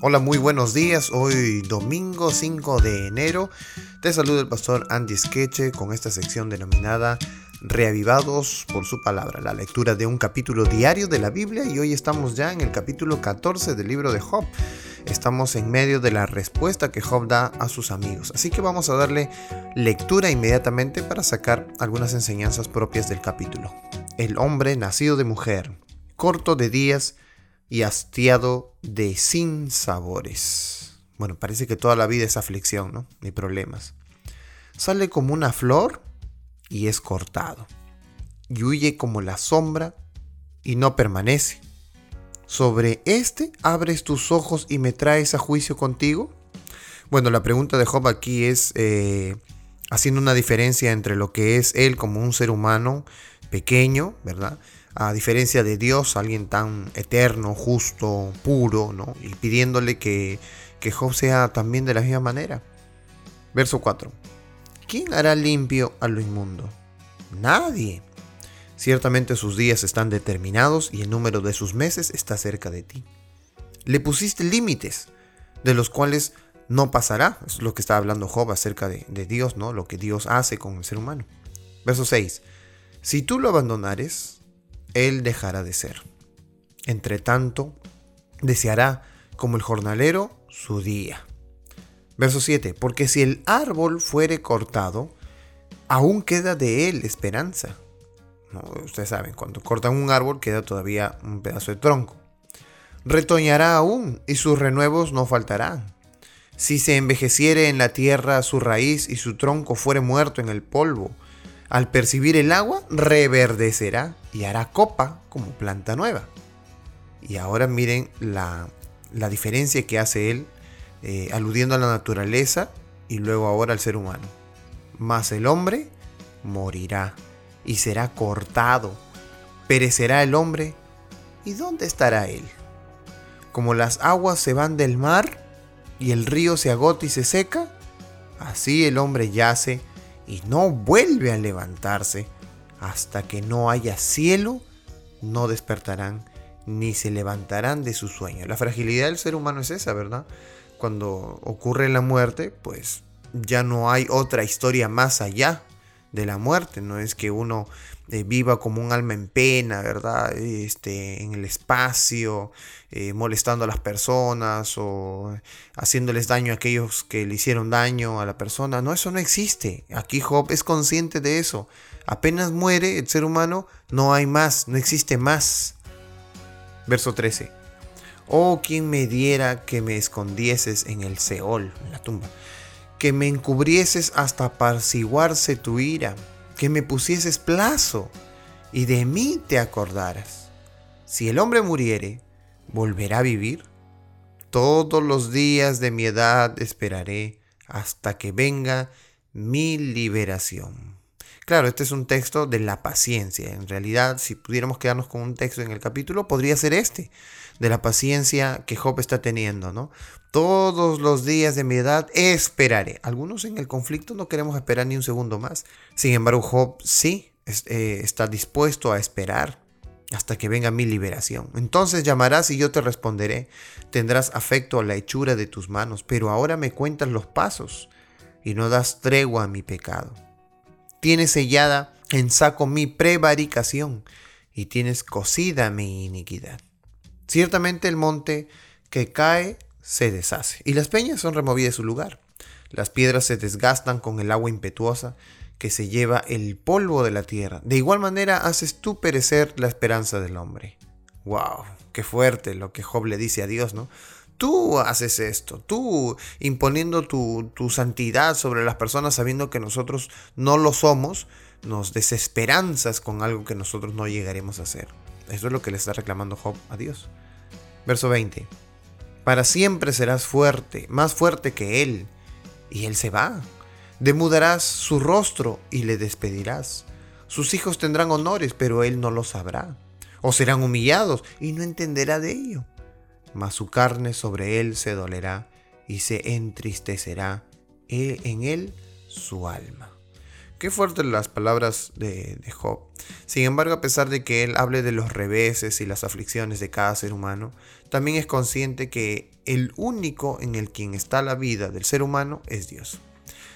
Hola, muy buenos días. Hoy domingo 5 de enero. Te saluda el pastor Andy Skeche con esta sección denominada Reavivados por su palabra, la lectura de un capítulo diario de la Biblia y hoy estamos ya en el capítulo 14 del libro de Job. Estamos en medio de la respuesta que Job da a sus amigos, así que vamos a darle lectura inmediatamente para sacar algunas enseñanzas propias del capítulo. El hombre nacido de mujer, corto de días, y hastiado de sinsabores. Bueno, parece que toda la vida es aflicción, ¿no? Ni problemas. Sale como una flor y es cortado. Y huye como la sombra y no permanece. Sobre este abres tus ojos y me traes a juicio contigo. Bueno, la pregunta de Job aquí es eh, haciendo una diferencia entre lo que es él como un ser humano pequeño, ¿verdad? A diferencia de Dios, alguien tan eterno, justo, puro, ¿no? Y pidiéndole que, que Job sea también de la misma manera. Verso 4. ¿Quién hará limpio a lo inmundo? Nadie. Ciertamente sus días están determinados y el número de sus meses está cerca de ti. Le pusiste límites, de los cuales no pasará. Es lo que está hablando Job acerca de, de Dios, ¿no? Lo que Dios hace con el ser humano. Verso 6. Si tú lo abandonares, él dejará de ser. Entre tanto, deseará, como el jornalero, su día. Verso 7. Porque si el árbol fuere cortado, aún queda de él esperanza. ustedes saben, cuando cortan un árbol queda todavía un pedazo de tronco. Retoñará aún y sus renuevos no faltarán. Si se envejeciere en la tierra su raíz y su tronco fuere muerto en el polvo, al percibir el agua, reverdecerá y hará copa como planta nueva. Y ahora miren la, diferencia que hace él, eh, aludiendo a la naturaleza y luego ahora al ser humano. Mas el hombre morirá y será cortado. Perecerá el hombre. ¿Y dónde estará él? Como las aguas se van del mar y el río se agota y se seca, así el hombre yace y no vuelve a levantarse hasta que no haya cielo, no despertarán ni se levantarán de su sueño. La fragilidad del ser humano es esa, ¿verdad? Cuando ocurre la muerte, pues ya no hay otra historia más allá de la muerte, no es que uno eh, viva como un alma en pena, ¿verdad? Este, en el espacio, eh, molestando a las personas o haciéndoles daño a aquellos que le hicieron daño a la persona. No, eso no existe. Aquí Job es consciente de eso. Apenas muere el ser humano, no hay más, no existe más. Verso 13. Oh, quien me diera que me escondieses en el Seol, en la tumba que me encubrieses hasta apaciguarse tu ira, que me pusieses plazo y de mí te acordaras. Si el hombre muriere, ¿volverá a vivir? Todos los días de mi edad esperaré hasta que venga mi liberación. Claro, este es un texto de la paciencia. En realidad, si pudiéramos quedarnos con un texto en el capítulo, podría ser este, de la paciencia que Job está teniendo, ¿no? Todos los días de mi edad esperaré. Algunos en el conflicto no queremos esperar ni un segundo más. Sin embargo, Job sí eh, está dispuesto a esperar hasta que venga mi liberación. Entonces llamarás y yo te responderé. Tendrás afecto a la hechura de tus manos, pero ahora me cuentas los pasos y no das tregua a mi pecado. Tienes sellada en saco mi prevaricación y tienes cosida mi iniquidad. Ciertamente el monte que cae se deshace y las peñas son removidas de su lugar. Las piedras se desgastan con el agua impetuosa que se lleva el polvo de la tierra. De igual manera haces tú perecer la esperanza del hombre. ¡Wow! Qué fuerte lo que Job le dice a Dios, ¿no? Tú haces esto, tú imponiendo tu, tu santidad sobre las personas sabiendo que nosotros no lo somos, nos desesperanzas con algo que nosotros no llegaremos a hacer. Eso es lo que le está reclamando Job a Dios. Verso 20. Para siempre serás fuerte, más fuerte que Él. Y Él se va. Demudarás su rostro y le despedirás. Sus hijos tendrán honores, pero Él no lo sabrá. O serán humillados y no entenderá de ello. Mas su carne sobre Él se dolerá y se entristecerá en Él su alma. Qué fuertes las palabras de, de, Job. Sin embargo, a pesar de que él hable de los reveses y las aflicciones de cada ser humano, también es consciente que el único en el quien está la vida del ser humano es Dios.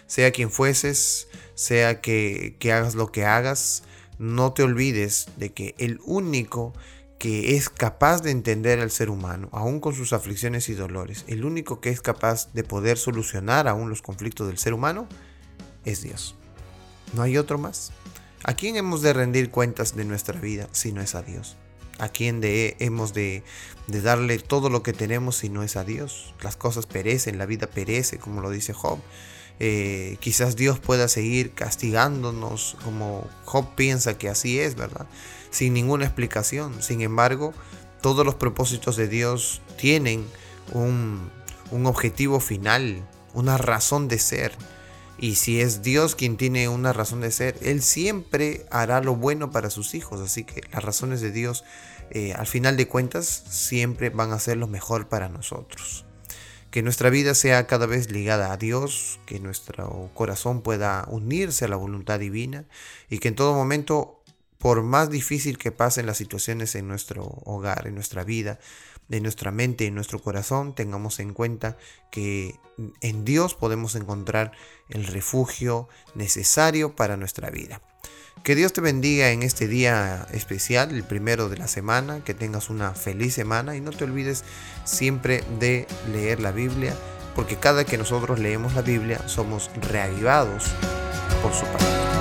Sea quien fueses, sea que, que hagas lo que hagas, no te olvides de que el único que es capaz de entender al ser humano, aún con sus aflicciones y dolores, el único que es capaz de poder solucionar aún los conflictos del ser humano, es Dios. No hay otro más. ¿A quién hemos de rendir cuentas de nuestra vida si no es a Dios? ¿A quién de, hemos de, de darle todo lo que tenemos si no es a Dios? Las cosas perecen, la vida perece, como lo dice Job. Eh, quizás Dios pueda seguir castigándonos como Job piensa que así es, ¿verdad? Sin ninguna explicación. Sin embargo, todos los propósitos de Dios tienen un, objetivo final, una razón de ser. Y si es Dios quien tiene una razón de ser, Él siempre hará lo bueno para sus hijos. Así que las razones de Dios, eh, al final de cuentas, siempre van a ser lo mejor para nosotros. Que nuestra vida sea cada vez ligada a Dios, que nuestro corazón pueda unirse a la voluntad divina y que en todo momento, por más difícil que pasen las situaciones en nuestro hogar, en nuestra vida, de nuestra mente y nuestro corazón, tengamos en cuenta que en Dios podemos encontrar el refugio necesario para nuestra vida. Que Dios te bendiga en este día especial, el primero de la semana, que tengas una feliz semana y no te olvides siempre de leer la Biblia, porque cada que nosotros leemos la Biblia somos reavivados por su palabra.